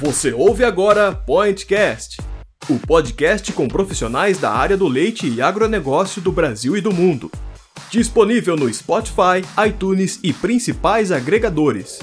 Você ouve agora Pointcast, o podcast com profissionais da área do leite e agronegócio do Brasil e do mundo. Disponível no Spotify, iTunes e principais agregadores.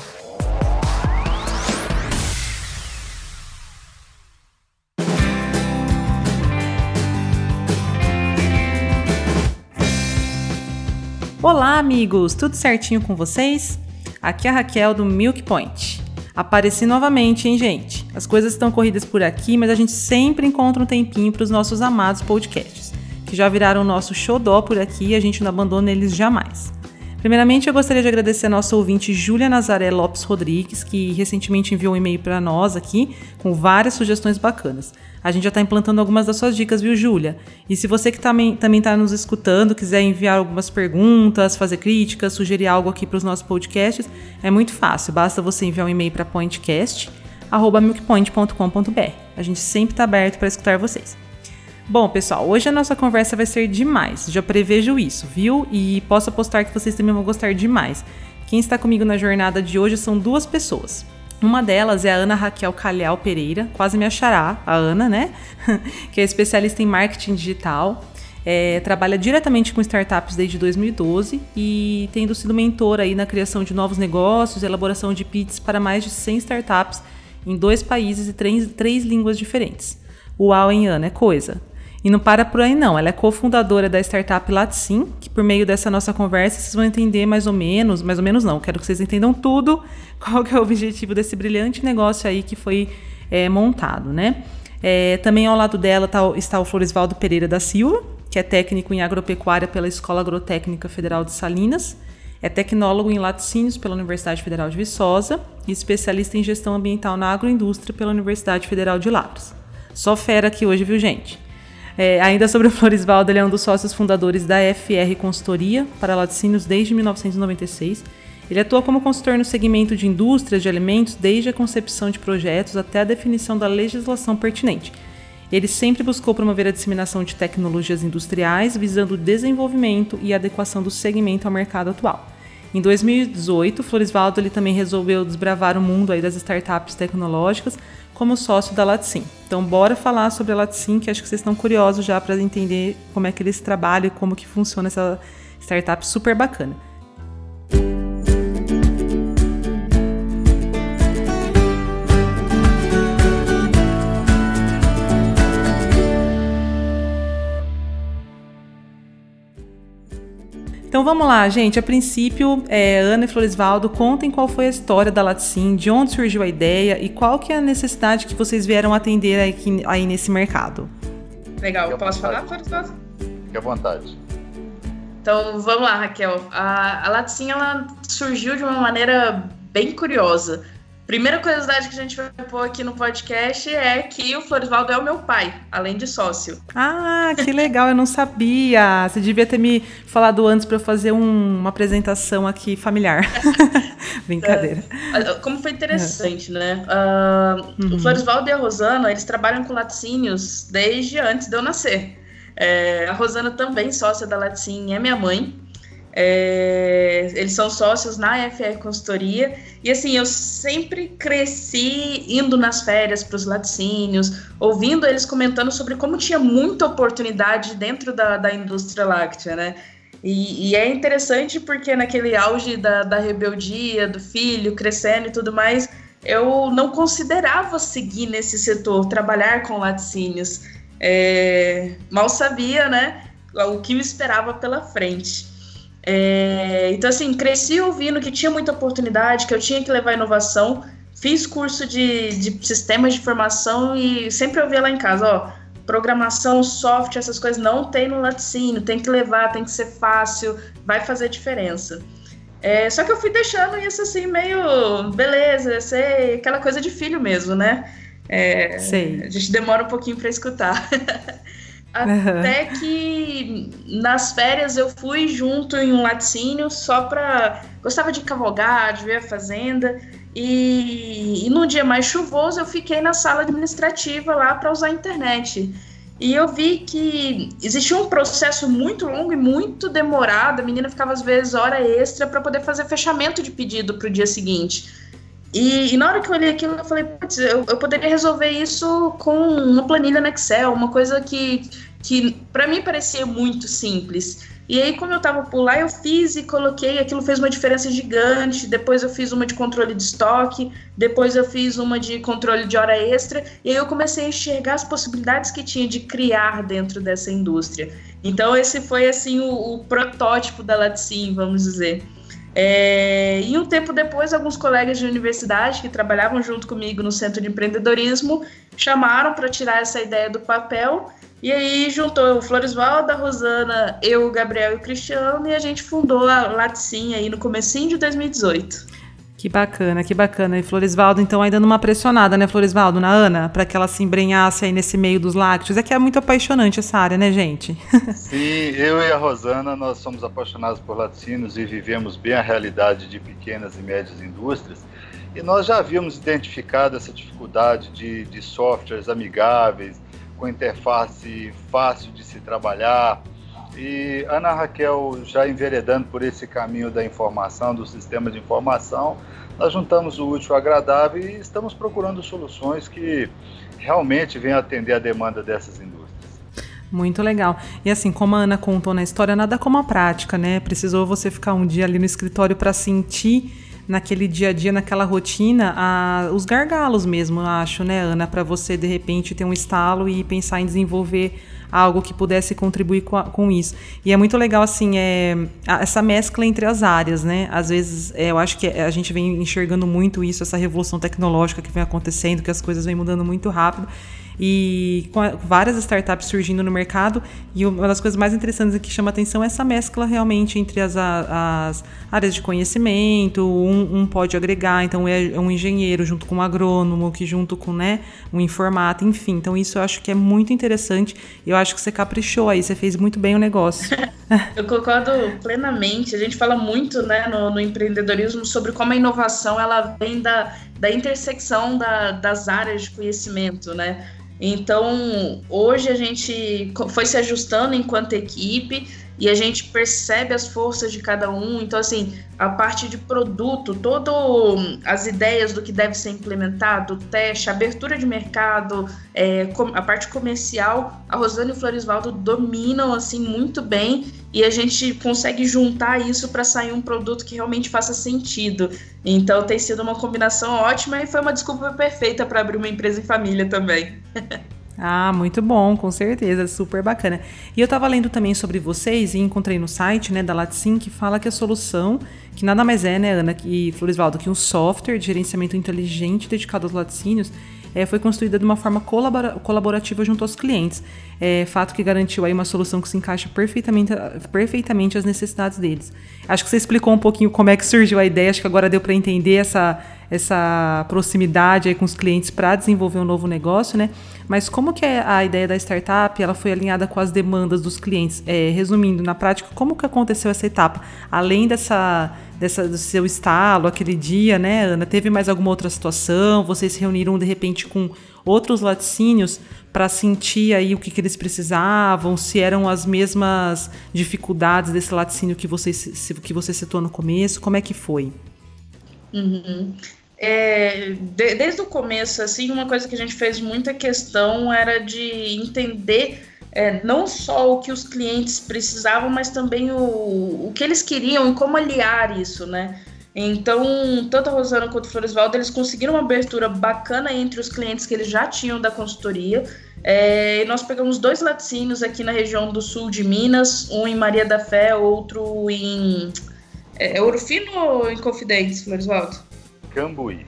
Olá, amigos! Tudo certinho com vocês? Aqui é a Raquel do Milk Point. Apareci novamente, hein, gente? As coisas estão corridas por aqui, mas a gente sempre encontra um tempinho para os nossos amados podcasts, que já viraram nosso xodó por aqui e a gente não abandona eles jamais. Primeiramente, eu gostaria de agradecer a nossa ouvinte Júlia Nazaré Lopes Rodrigues, que recentemente enviou um e-mail para nós aqui com várias sugestões bacanas. A gente já está implantando algumas das suas dicas, viu, Júlia? E se você que também está nos escutando quiser enviar algumas perguntas, fazer críticas, sugerir algo aqui para os nossos podcasts, é muito fácil. Basta você enviar um e-mail para pointcast.milkpoint.com.br. A gente sempre está aberto para escutar vocês. Bom, pessoal, hoje a nossa conversa vai ser demais. Já prevejo isso, viu? E posso apostar que vocês também vão gostar demais. Quem está comigo na jornada de hoje são duas pessoas. Uma delas é a Ana Raquel Calhau Pereira, quase me achará, a Ana, né? que é especialista em marketing digital. É, trabalha diretamente com startups desde 2012 e tendo sido mentora aí na criação de novos negócios, elaboração de pits para mais de 100 startups em dois países e três, três línguas diferentes. Uau, hein, Ana? É coisa. E não para por aí não, ela é cofundadora da startup Latsim, que por meio dessa nossa conversa vocês vão entender mais ou menos, mais ou menos não, quero que vocês entendam tudo, qual que é o objetivo desse brilhante negócio aí que foi é, montado, né? É, também ao lado dela tá, está o Floresvaldo Pereira da Silva, que é técnico em agropecuária pela Escola Agrotécnica Federal de Salinas, é tecnólogo em laticínios pela Universidade Federal de Viçosa e especialista em gestão ambiental na agroindústria pela Universidade Federal de Lavras. Só fera aqui hoje, viu, gente? É, ainda sobre o Floresvaldo, ele é um dos sócios fundadores da FR Consultoria para laticínios desde 1996. Ele atua como consultor no segmento de indústrias de alimentos desde a concepção de projetos até a definição da legislação pertinente. Ele sempre buscou promover a disseminação de tecnologias industriais visando o desenvolvimento e adequação do segmento ao mercado atual. Em 2018, Floresvaldo ele também resolveu desbravar o mundo aí das startups tecnológicas como sócio da Latsim. Então, bora falar sobre a Latsim, que acho que vocês estão curiosos já para entender como é que eles trabalham e como que funciona essa startup super bacana. Então vamos lá, gente. A princípio, é, Ana e Floresvaldo, contem qual foi a história da Latsim, de onde surgiu a ideia e qual que é a necessidade que vocês vieram atender aqui, aí nesse mercado. Legal, posso falar, Floresvaldo? Fique à vontade. Então vamos lá, Raquel. A, a Latsim ela surgiu de uma maneira bem curiosa. Primeira curiosidade que a gente vai pôr aqui no podcast é que o Floresvaldo é o meu pai, além de sócio. Ah, que legal, eu não sabia. Você devia ter me falado antes para eu fazer um, uma apresentação aqui familiar. Brincadeira. É, como foi interessante, né? Uh, uhum. O Floresvaldo e a Rosana, eles trabalham com laticínios desde antes de eu nascer. É, a Rosana também, sócia da Laticin, é minha mãe. É, eles são sócios na FR Consultoria. E assim, eu sempre cresci indo nas férias para os laticínios, ouvindo eles comentando sobre como tinha muita oportunidade dentro da, da indústria láctea, né? E, e, é interessante porque naquele auge da, da rebeldia, do filho crescendo e tudo mais, eu não considerava seguir nesse setor, trabalhar com laticínios. É, mal sabia, né? O que me esperava pela frente. É, então, assim, cresci ouvindo que tinha muita oportunidade, que eu tinha que levar inovação. Fiz curso de, de sistemas de formação e sempre ouvia lá em casa, ó, programação, software, essas coisas não tem no laticínio, tem que levar, tem que ser fácil, vai fazer diferença. É, só que eu fui deixando isso assim, meio beleza, sei, aquela coisa de filho mesmo, né? É, sei. A gente demora um pouquinho para escutar. Até que nas férias eu fui junto em um laticínio só para. Gostava de cavalgar, de ver a fazenda. E, e num dia mais chuvoso eu fiquei na sala administrativa lá para usar a internet. E eu vi que existia um processo muito longo e muito demorado. A menina ficava às vezes hora extra para poder fazer fechamento de pedido para o dia seguinte. E, e, na hora que eu olhei aquilo, eu falei, putz, eu, eu poderia resolver isso com uma planilha no Excel, uma coisa que, que para mim parecia muito simples. E aí, como eu estava por lá, eu fiz e coloquei, aquilo fez uma diferença gigante. Depois eu fiz uma de controle de estoque, depois eu fiz uma de controle de hora extra, e aí eu comecei a enxergar as possibilidades que tinha de criar dentro dessa indústria. Então, esse foi assim o, o protótipo da Latsim, vamos dizer. É, e um tempo depois, alguns colegas de universidade que trabalhavam junto comigo no centro de empreendedorismo chamaram para tirar essa ideia do papel e aí juntou o Floresvaldo, a Rosana, eu, o Gabriel e o Cristiano e a gente fundou a Laticin aí no comecinho de 2018. Que bacana, que bacana. E Floresvaldo, então, aí dando uma pressionada, né, Floresvaldo, na Ana, para que ela se embrenhasse aí nesse meio dos lácteos. É que é muito apaixonante essa área, né, gente? Sim, eu e a Rosana, nós somos apaixonados por laticínios e vivemos bem a realidade de pequenas e médias indústrias. E nós já havíamos identificado essa dificuldade de, de softwares amigáveis, com interface fácil de se trabalhar. E Ana Raquel, já enveredando por esse caminho da informação, do sistema de informação, nós juntamos o útil ao agradável e estamos procurando soluções que realmente venham atender a demanda dessas indústrias. Muito legal. E assim, como a Ana contou na história, nada como a prática, né? Precisou você ficar um dia ali no escritório para sentir naquele dia a dia, naquela rotina, a, os gargalos mesmo, acho, né, Ana, para você de repente ter um estalo e pensar em desenvolver algo que pudesse contribuir com, a, com isso. E é muito legal, assim, é, essa mescla entre as áreas, né? Às vezes, é, eu acho que a gente vem enxergando muito isso, essa revolução tecnológica que vem acontecendo, que as coisas vêm mudando muito rápido e com várias startups surgindo no mercado. E uma das coisas mais interessantes que chama atenção é essa mescla realmente entre as, as áreas de conhecimento. Um, um, pode agregar, então é um engenheiro junto com um agrônomo, que junto com né, um informata, enfim. Então isso eu acho que é muito interessante. Eu acho que você caprichou aí, você fez muito bem o negócio. eu concordo plenamente. A gente fala muito né, no, no empreendedorismo sobre como a inovação ela vem da, da intersecção da, das áreas de conhecimento, né? Então, hoje a gente foi se ajustando enquanto equipe e a gente percebe as forças de cada um. Então, assim, a parte de produto, todas as ideias do que deve ser implementado, teste, abertura de mercado, é, a parte comercial, a Rosana e o Florisvaldo dominam assim muito bem e a gente consegue juntar isso para sair um produto que realmente faça sentido. Então tem sido uma combinação ótima e foi uma desculpa perfeita para abrir uma empresa em família também. Ah, muito bom, com certeza, super bacana. E eu estava lendo também sobre vocês e encontrei no site, né, da Latsim, que fala que a solução, que nada mais é, né, Ana e Floresvaldo, que um software de gerenciamento inteligente dedicado aos laticínios, é, foi construída de uma forma colabora colaborativa junto aos clientes. É, fato que garantiu aí uma solução que se encaixa perfeitamente, perfeitamente às necessidades deles. Acho que você explicou um pouquinho como é que surgiu a ideia, acho que agora deu para entender essa, essa proximidade aí com os clientes para desenvolver um novo negócio, né? Mas como que é a ideia da startup ela foi alinhada com as demandas dos clientes? É, resumindo, na prática, como que aconteceu essa etapa? Além dessa, dessa do seu estalo, aquele dia, né, Ana? Teve mais alguma outra situação? Vocês se reuniram de repente com outros laticínios para sentir aí o que, que, eles precisavam, se eram as mesmas dificuldades desse laticínio que você, que você citou no começo, como é que foi? Uhum. É, de, desde o começo, assim, uma coisa que a gente fez muita questão era de entender é, não só o que os clientes precisavam, mas também o, o que eles queriam e como aliar isso, né? Então, tanto a Rosana quanto o Floresvaldo, eles conseguiram uma abertura bacana entre os clientes que eles já tinham da consultoria. É, nós pegamos dois laticínios aqui na região do sul de Minas, um em Maria da Fé, outro em é, Ouro ou em Confidentes, Floresvaldo? Cambuí.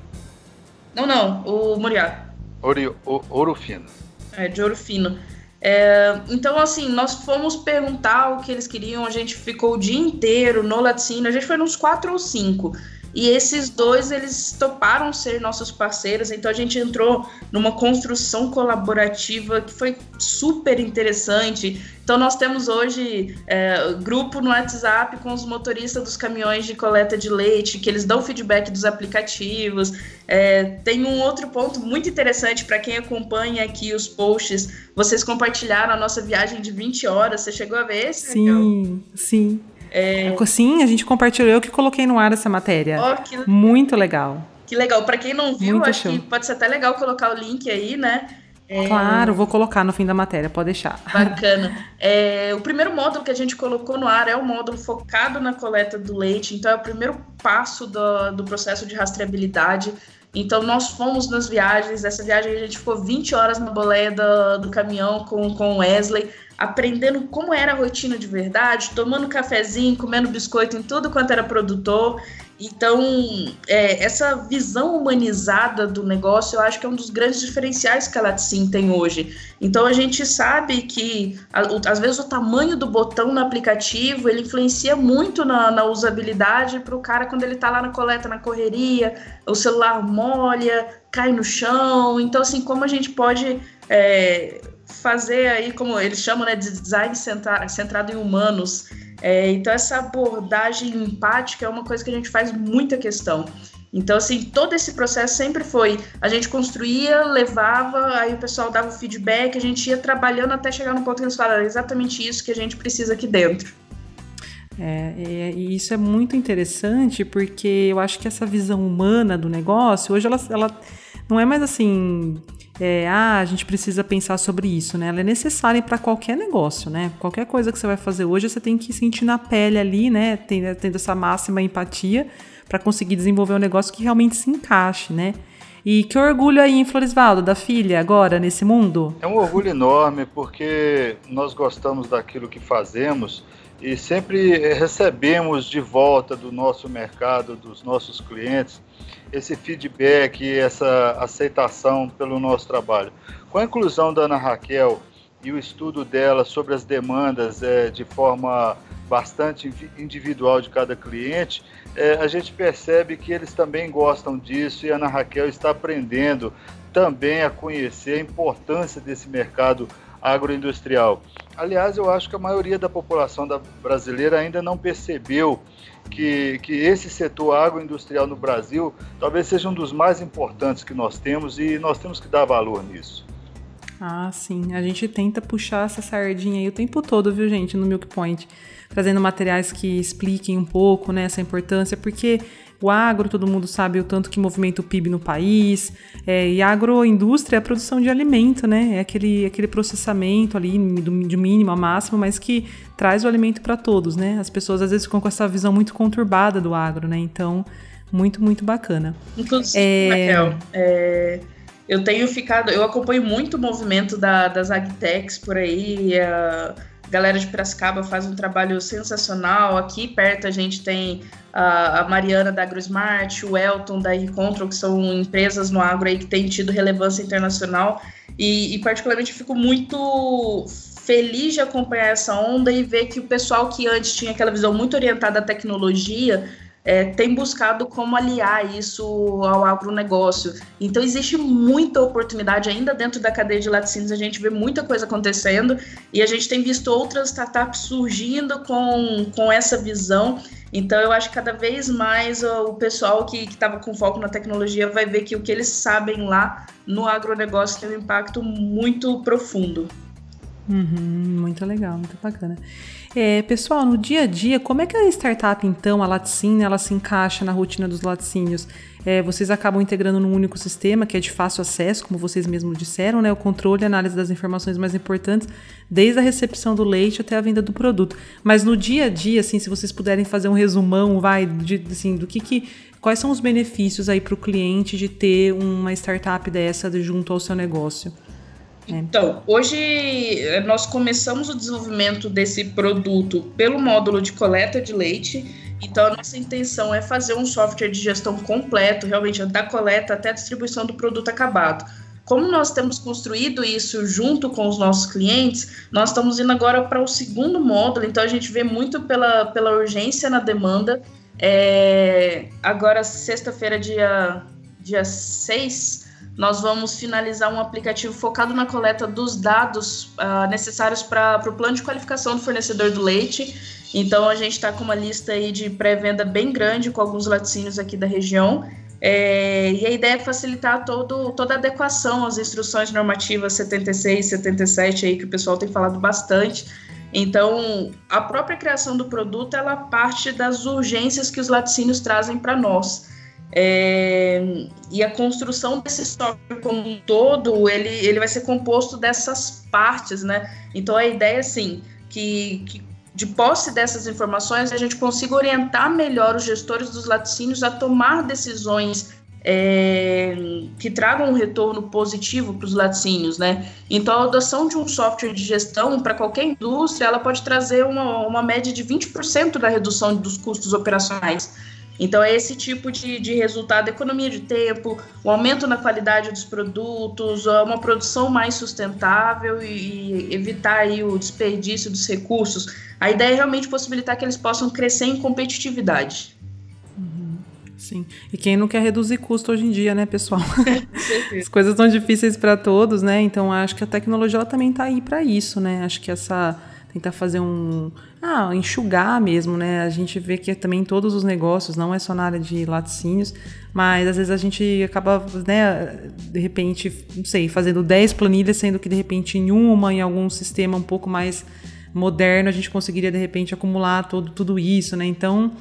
Não, não, o Moriá. Ouro, ouro Fino. É, de Ouro Fino. É, então, assim, nós fomos perguntar o que eles queriam, a gente ficou o dia inteiro no laticínio, a gente foi nos quatro ou cinco. E esses dois, eles toparam ser nossos parceiros, então a gente entrou numa construção colaborativa que foi super interessante. Então nós temos hoje é, grupo no WhatsApp com os motoristas dos caminhões de coleta de leite, que eles dão feedback dos aplicativos. É, tem um outro ponto muito interessante para quem acompanha aqui os posts. Vocês compartilharam a nossa viagem de 20 horas. Você chegou a ver esse? Sim, sim. É... Sim, a gente compartilhou, eu que coloquei no ar essa matéria. Oh, que... Muito legal. Que legal. Para quem não viu, Muito acho show. que pode ser até legal colocar o link aí, né? É... Claro, vou colocar no fim da matéria, pode deixar. Bacana. É, o primeiro módulo que a gente colocou no ar é o módulo focado na coleta do leite, então é o primeiro passo do, do processo de rastreabilidade. Então, nós fomos nas viagens. Essa viagem a gente ficou 20 horas na boleia do, do caminhão com, com Wesley, aprendendo como era a rotina de verdade, tomando cafezinho, comendo biscoito em tudo quanto era produtor. Então, é, essa visão humanizada do negócio, eu acho que é um dos grandes diferenciais que a Latsim tem hoje. Então, a gente sabe que, às vezes, o tamanho do botão no aplicativo, ele influencia muito na, na usabilidade para o cara quando ele está lá na coleta, na correria, o celular molha, cai no chão. Então, assim, como a gente pode... É, fazer aí, como eles chamam, né, de design centrado em humanos, é, então, essa abordagem empática é uma coisa que a gente faz muita questão. Então, assim, todo esse processo sempre foi: a gente construía, levava, aí o pessoal dava o feedback, a gente ia trabalhando até chegar no ponto que eles falaram exatamente isso que a gente precisa aqui dentro. É, e isso é muito interessante porque eu acho que essa visão humana do negócio, hoje ela, ela não é mais assim é, ah, a gente precisa pensar sobre isso, né? Ela é necessária para qualquer negócio, né? Qualquer coisa que você vai fazer hoje, você tem que sentir na pele ali, né? Tendo, tendo essa máxima empatia para conseguir desenvolver um negócio que realmente se encaixe, né? E que orgulho aí em Floresvaldo, da filha, agora, nesse mundo? É um orgulho enorme, porque nós gostamos daquilo que fazemos e sempre recebemos de volta do nosso mercado, dos nossos clientes, esse feedback, essa aceitação pelo nosso trabalho. Com a inclusão da Ana Raquel e o estudo dela sobre as demandas é, de forma bastante individual de cada cliente, é, a gente percebe que eles também gostam disso e a Ana Raquel está aprendendo também a conhecer a importância desse mercado agroindustrial. Aliás, eu acho que a maioria da população da brasileira ainda não percebeu que, que esse setor agroindustrial no Brasil talvez seja um dos mais importantes que nós temos e nós temos que dar valor nisso. Ah, sim. A gente tenta puxar essa sardinha aí o tempo todo, viu, gente, no Milk Point. Trazendo materiais que expliquem um pouco né, essa importância, porque o agro, todo mundo sabe o tanto que movimenta o PIB no país. É, e a agroindústria é a produção de alimento, né? É aquele, aquele processamento ali de mínimo a máximo, mas que traz o alimento para todos, né? As pessoas às vezes ficam com essa visão muito conturbada do agro, né? Então, muito, muito bacana. Inclusive, é... Raquel, é, eu tenho ficado, eu acompanho muito o movimento da, das agtechs por aí. A galera de Piracicaba faz um trabalho sensacional. Aqui perto a gente tem a, Mariana da AgroSmart, o Elton da Control, que são empresas no agro aí que têm tido relevância internacional. E, e particularmente fico muito feliz de acompanhar essa onda e ver que o pessoal que antes tinha aquela visão muito orientada à tecnologia é, tem buscado como aliar isso ao agronegócio. Então, existe muita oportunidade ainda dentro da cadeia de laticínios, a gente vê muita coisa acontecendo e a gente tem visto outras startups surgindo com, com essa visão. Então, eu acho que cada vez mais o pessoal que estava com foco na tecnologia vai ver que o que eles sabem lá no agronegócio tem um impacto muito profundo. Uhum, muito legal, muito bacana. É, pessoal, no dia a dia, como é que a startup, então, a Laticínio, ela se encaixa na rotina dos laticínios? É, vocês acabam integrando num único sistema que é de fácil acesso, como vocês mesmos disseram, né? O controle e análise das informações mais importantes, desde a recepção do leite até a venda do produto. Mas no dia a dia, assim, se vocês puderem fazer um resumão, vai, de, assim, do que que quais são os benefícios aí para o cliente de ter uma startup dessa junto ao seu negócio? É. Então, hoje eh, nós começamos o desenvolvimento desse produto pelo módulo de coleta de leite. Então, a nossa intenção é fazer um software de gestão completo, realmente da coleta até a distribuição do produto acabado. Como nós temos construído isso junto com os nossos clientes, nós estamos indo agora para o segundo módulo, então a gente vê muito pela, pela urgência na demanda. É, agora, sexta-feira, dia, dia 6, nós vamos finalizar um aplicativo focado na coleta dos dados uh, necessários para o plano de qualificação do fornecedor do leite. Então a gente está com uma lista aí de pré-venda bem grande com alguns laticínios aqui da região. É, e a ideia é facilitar todo, toda a adequação às instruções normativas 76, 77 aí que o pessoal tem falado bastante. Então, a própria criação do produto ela parte das urgências que os laticínios trazem para nós. É, e a construção desse software como um todo, ele, ele vai ser composto dessas partes, né? Então a ideia, assim, que, que de posse dessas informações a gente consiga orientar melhor os gestores dos laticínios a tomar decisões é, que tragam um retorno positivo para os laticínios, né? Então, a adoção de um software de gestão para qualquer indústria, ela pode trazer uma, uma média de 20% da redução dos custos operacionais. Então, é esse tipo de, de resultado, economia de tempo, o aumento na qualidade dos produtos, uma produção mais sustentável e, e evitar aí o desperdício dos recursos. A ideia é realmente possibilitar que eles possam crescer em competitividade. Sim. E quem não quer reduzir custo hoje em dia, né, pessoal? As coisas estão difíceis para todos, né? Então acho que a tecnologia ela também está aí para isso, né? Acho que essa tentar fazer um ah, enxugar mesmo, né? A gente vê que também todos os negócios, não é só na área de laticínios, mas às vezes a gente acaba, né, de repente, não sei, fazendo 10 planilhas, sendo que de repente em uma, em algum sistema um pouco mais moderno, a gente conseguiria de repente acumular todo, tudo isso, né? Então,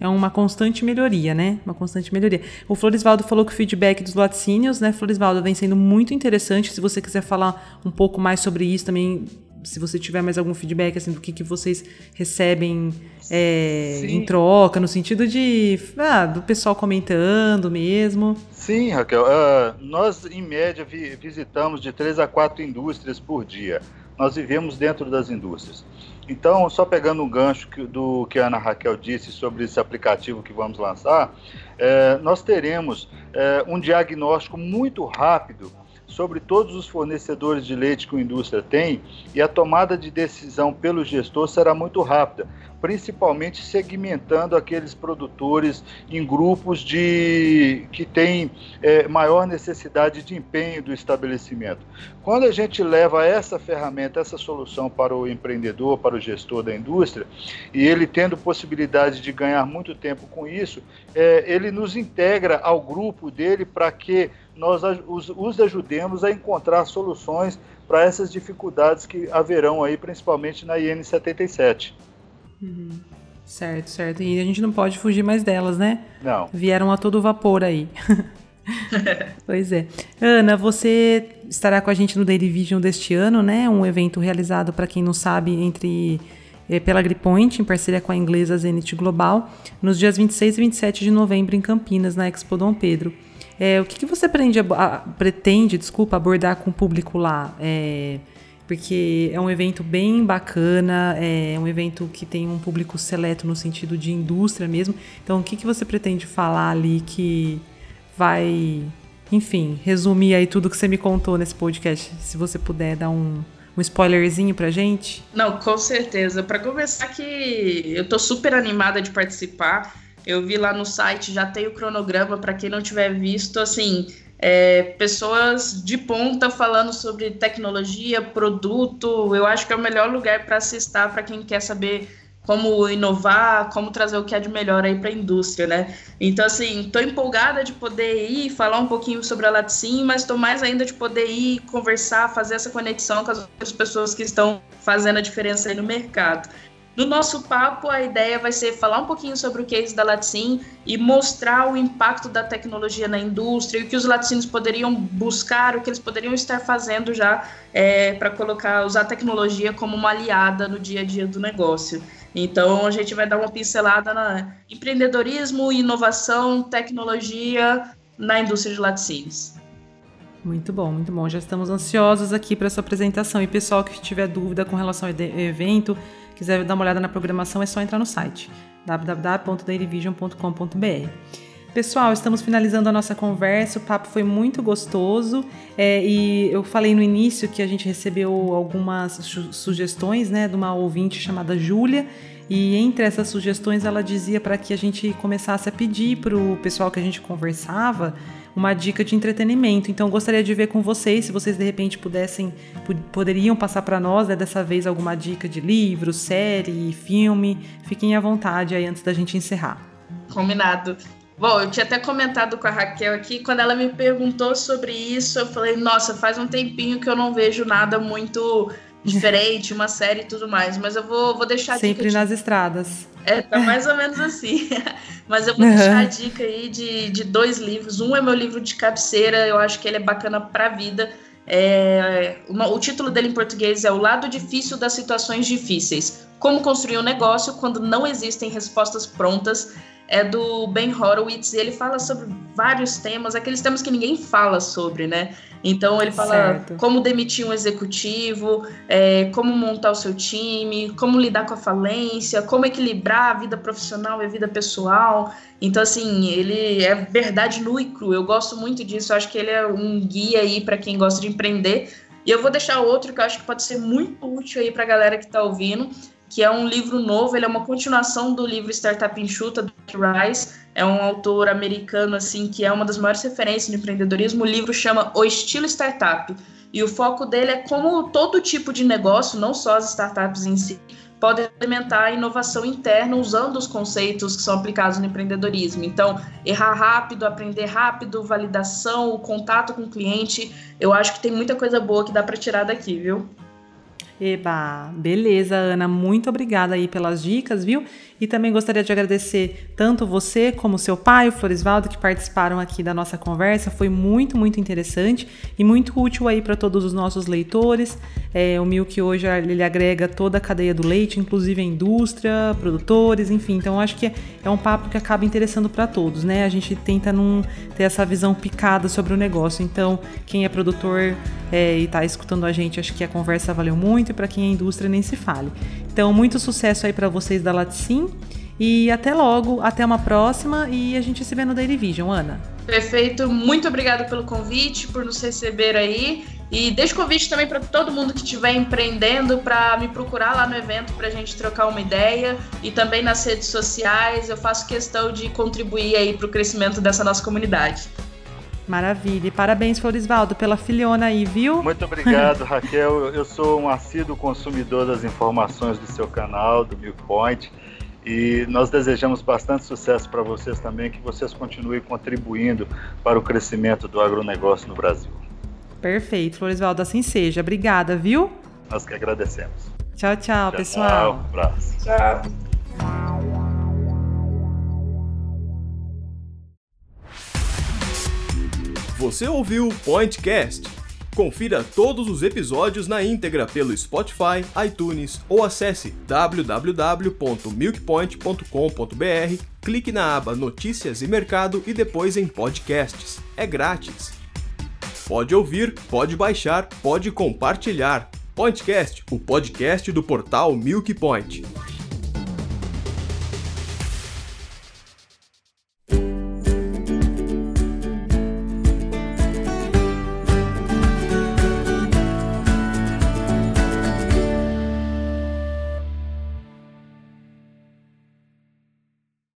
é uma constante melhoria, né? Uma constante melhoria. O Florisvaldo falou que o feedback dos laticínios, né, Florisvaldo, vem sendo muito interessante. Se você quiser falar um pouco mais sobre isso também, se você tiver mais algum feedback, assim, do que, que vocês recebem é, em troca, no sentido de, ah, do pessoal comentando mesmo. Sim, Raquel. Uh, nós, em média, vi visitamos de três a quatro indústrias por dia. Nós vivemos dentro das indústrias. Então, só pegando um gancho que, do que a Ana Raquel disse sobre esse aplicativo que vamos lançar, é, nós teremos é, um diagnóstico muito rápido sobre todos os fornecedores de leite que a indústria tem e a tomada de decisão pelo gestor será muito rápida, principalmente segmentando aqueles produtores em grupos de que têm é, maior necessidade de empenho do estabelecimento. Quando a gente leva essa ferramenta, essa solução para o empreendedor, para o gestor da indústria, e ele tendo possibilidade de ganhar muito tempo com isso, é, ele nos integra ao grupo dele para que nós os, os ajudemos a encontrar soluções para essas dificuldades que haverão aí, principalmente na IN 77. Uhum. Certo, certo. E a gente não pode fugir mais delas, né? Não. Vieram a todo vapor aí. pois é. Ana, você estará com a gente no Daily Vision deste ano, né? Um evento realizado, para quem não sabe, entre é, pela Gripoint, em parceria com a inglesa Zenit Global, nos dias 26 e 27 de novembro em Campinas, na Expo Dom Pedro. É, o que, que você pretende, a, pretende desculpa, abordar com o público lá? É, porque é um evento bem bacana, é um evento que tem um público seleto no sentido de indústria mesmo. Então, o que, que você pretende falar ali que vai, enfim, resumir aí tudo que você me contou nesse podcast? Se você puder dar um, um spoilerzinho pra gente? Não, com certeza. Para começar que eu tô super animada de participar. Eu vi lá no site, já tem o cronograma para quem não tiver visto, assim, é, pessoas de ponta falando sobre tecnologia, produto. Eu acho que é o melhor lugar para se estar para quem quer saber como inovar, como trazer o que há de melhor aí para a indústria, né? Então, assim, estou empolgada de poder ir falar um pouquinho sobre a Laticim, mas estou mais ainda de poder ir conversar, fazer essa conexão com as outras pessoas que estão fazendo a diferença aí no mercado. No nosso papo, a ideia vai ser falar um pouquinho sobre o case da Latsim e mostrar o impacto da tecnologia na indústria e o que os latinos poderiam buscar, o que eles poderiam estar fazendo já é, para colocar, usar a tecnologia como uma aliada no dia a dia do negócio. Então, a gente vai dar uma pincelada na empreendedorismo, inovação, tecnologia na indústria de laticínios. Muito bom, muito bom. Já estamos ansiosos aqui para essa apresentação. E pessoal que tiver dúvida com relação ao evento, quiser dar uma olhada na programação, é só entrar no site www.dailyvision.com.br. Pessoal, estamos finalizando a nossa conversa. O papo foi muito gostoso é, e eu falei no início que a gente recebeu algumas su sugestões, né, de uma ouvinte chamada Júlia. E entre essas sugestões, ela dizia para que a gente começasse a pedir para o pessoal que a gente conversava uma dica de entretenimento. Então, gostaria de ver com vocês, se vocês de repente pudessem, poderiam passar para nós, né, dessa vez, alguma dica de livro, série, filme. Fiquem à vontade aí antes da gente encerrar. Combinado. Bom, eu tinha até comentado com a Raquel aqui, quando ela me perguntou sobre isso, eu falei, nossa, faz um tempinho que eu não vejo nada muito diferente, uma série e tudo mais. Mas eu vou, vou deixar Sempre nas de... estradas. É, tá mais ou menos assim. Mas eu vou uhum. deixar a dica aí de, de dois livros. Um é meu livro de cabeceira, eu acho que ele é bacana pra vida. É, uma, o título dele em português é O Lado Difícil das Situações Difíceis. Como construir um negócio quando não existem respostas prontas é do Ben Horowitz e ele fala sobre vários temas, aqueles temas que ninguém fala sobre, né? Então ele fala certo. como demitir um executivo, é, como montar o seu time, como lidar com a falência, como equilibrar a vida profissional e a vida pessoal. Então assim ele é verdade nua e. Eu gosto muito disso. Eu acho que ele é um guia aí para quem gosta de empreender. E eu vou deixar outro que eu acho que pode ser muito útil aí para a galera que está ouvindo, que é um livro novo, ele é uma continuação do livro Startup Enxuta, do Rice, é um autor americano, assim, que é uma das maiores referências no empreendedorismo, o livro chama O Estilo Startup, e o foco dele é como todo tipo de negócio, não só as startups em si, pode implementar a inovação interna usando os conceitos que são aplicados no empreendedorismo. Então, errar rápido, aprender rápido, validação, o contato com o cliente, eu acho que tem muita coisa boa que dá para tirar daqui, viu? Eba, beleza, Ana, muito obrigada aí pelas dicas, viu? E também gostaria de agradecer tanto você como seu pai, o Florisvaldo, que participaram aqui da nossa conversa. Foi muito, muito interessante e muito útil aí para todos os nossos leitores. É, o Milk hoje ele agrega toda a cadeia do leite, inclusive a indústria, produtores, enfim. Então acho que é, é um papo que acaba interessando para todos, né? A gente tenta não ter essa visão picada sobre o negócio. Então, quem é produtor é, e está escutando a gente, acho que a conversa valeu muito e para quem é indústria nem se fale. Então, muito sucesso aí para vocês da Laticim e até logo, até uma próxima e a gente se vê no Daily Vision, Ana. Perfeito, muito obrigada pelo convite, por nos receber aí. E deixo convite também para todo mundo que estiver empreendendo para me procurar lá no evento para a gente trocar uma ideia e também nas redes sociais. Eu faço questão de contribuir aí para o crescimento dessa nossa comunidade. Maravilha. E parabéns, Florisvaldo, pela filhona aí, viu? Muito obrigado, Raquel. Eu sou um assíduo consumidor das informações do seu canal, do Milk Point. E nós desejamos bastante sucesso para vocês também, que vocês continuem contribuindo para o crescimento do agronegócio no Brasil. Perfeito, Florisvaldo, assim seja. Obrigada, viu? Nós que agradecemos. Tchau, tchau, tchau pessoal. Tchau, um abraço. Tchau. Você ouviu o Pointcast? Confira todos os episódios na íntegra pelo Spotify, iTunes ou acesse www.milkpoint.com.br, clique na aba Notícias e Mercado e depois em Podcasts. É grátis. Pode ouvir, pode baixar, pode compartilhar. Pointcast, o podcast do portal Milk Point.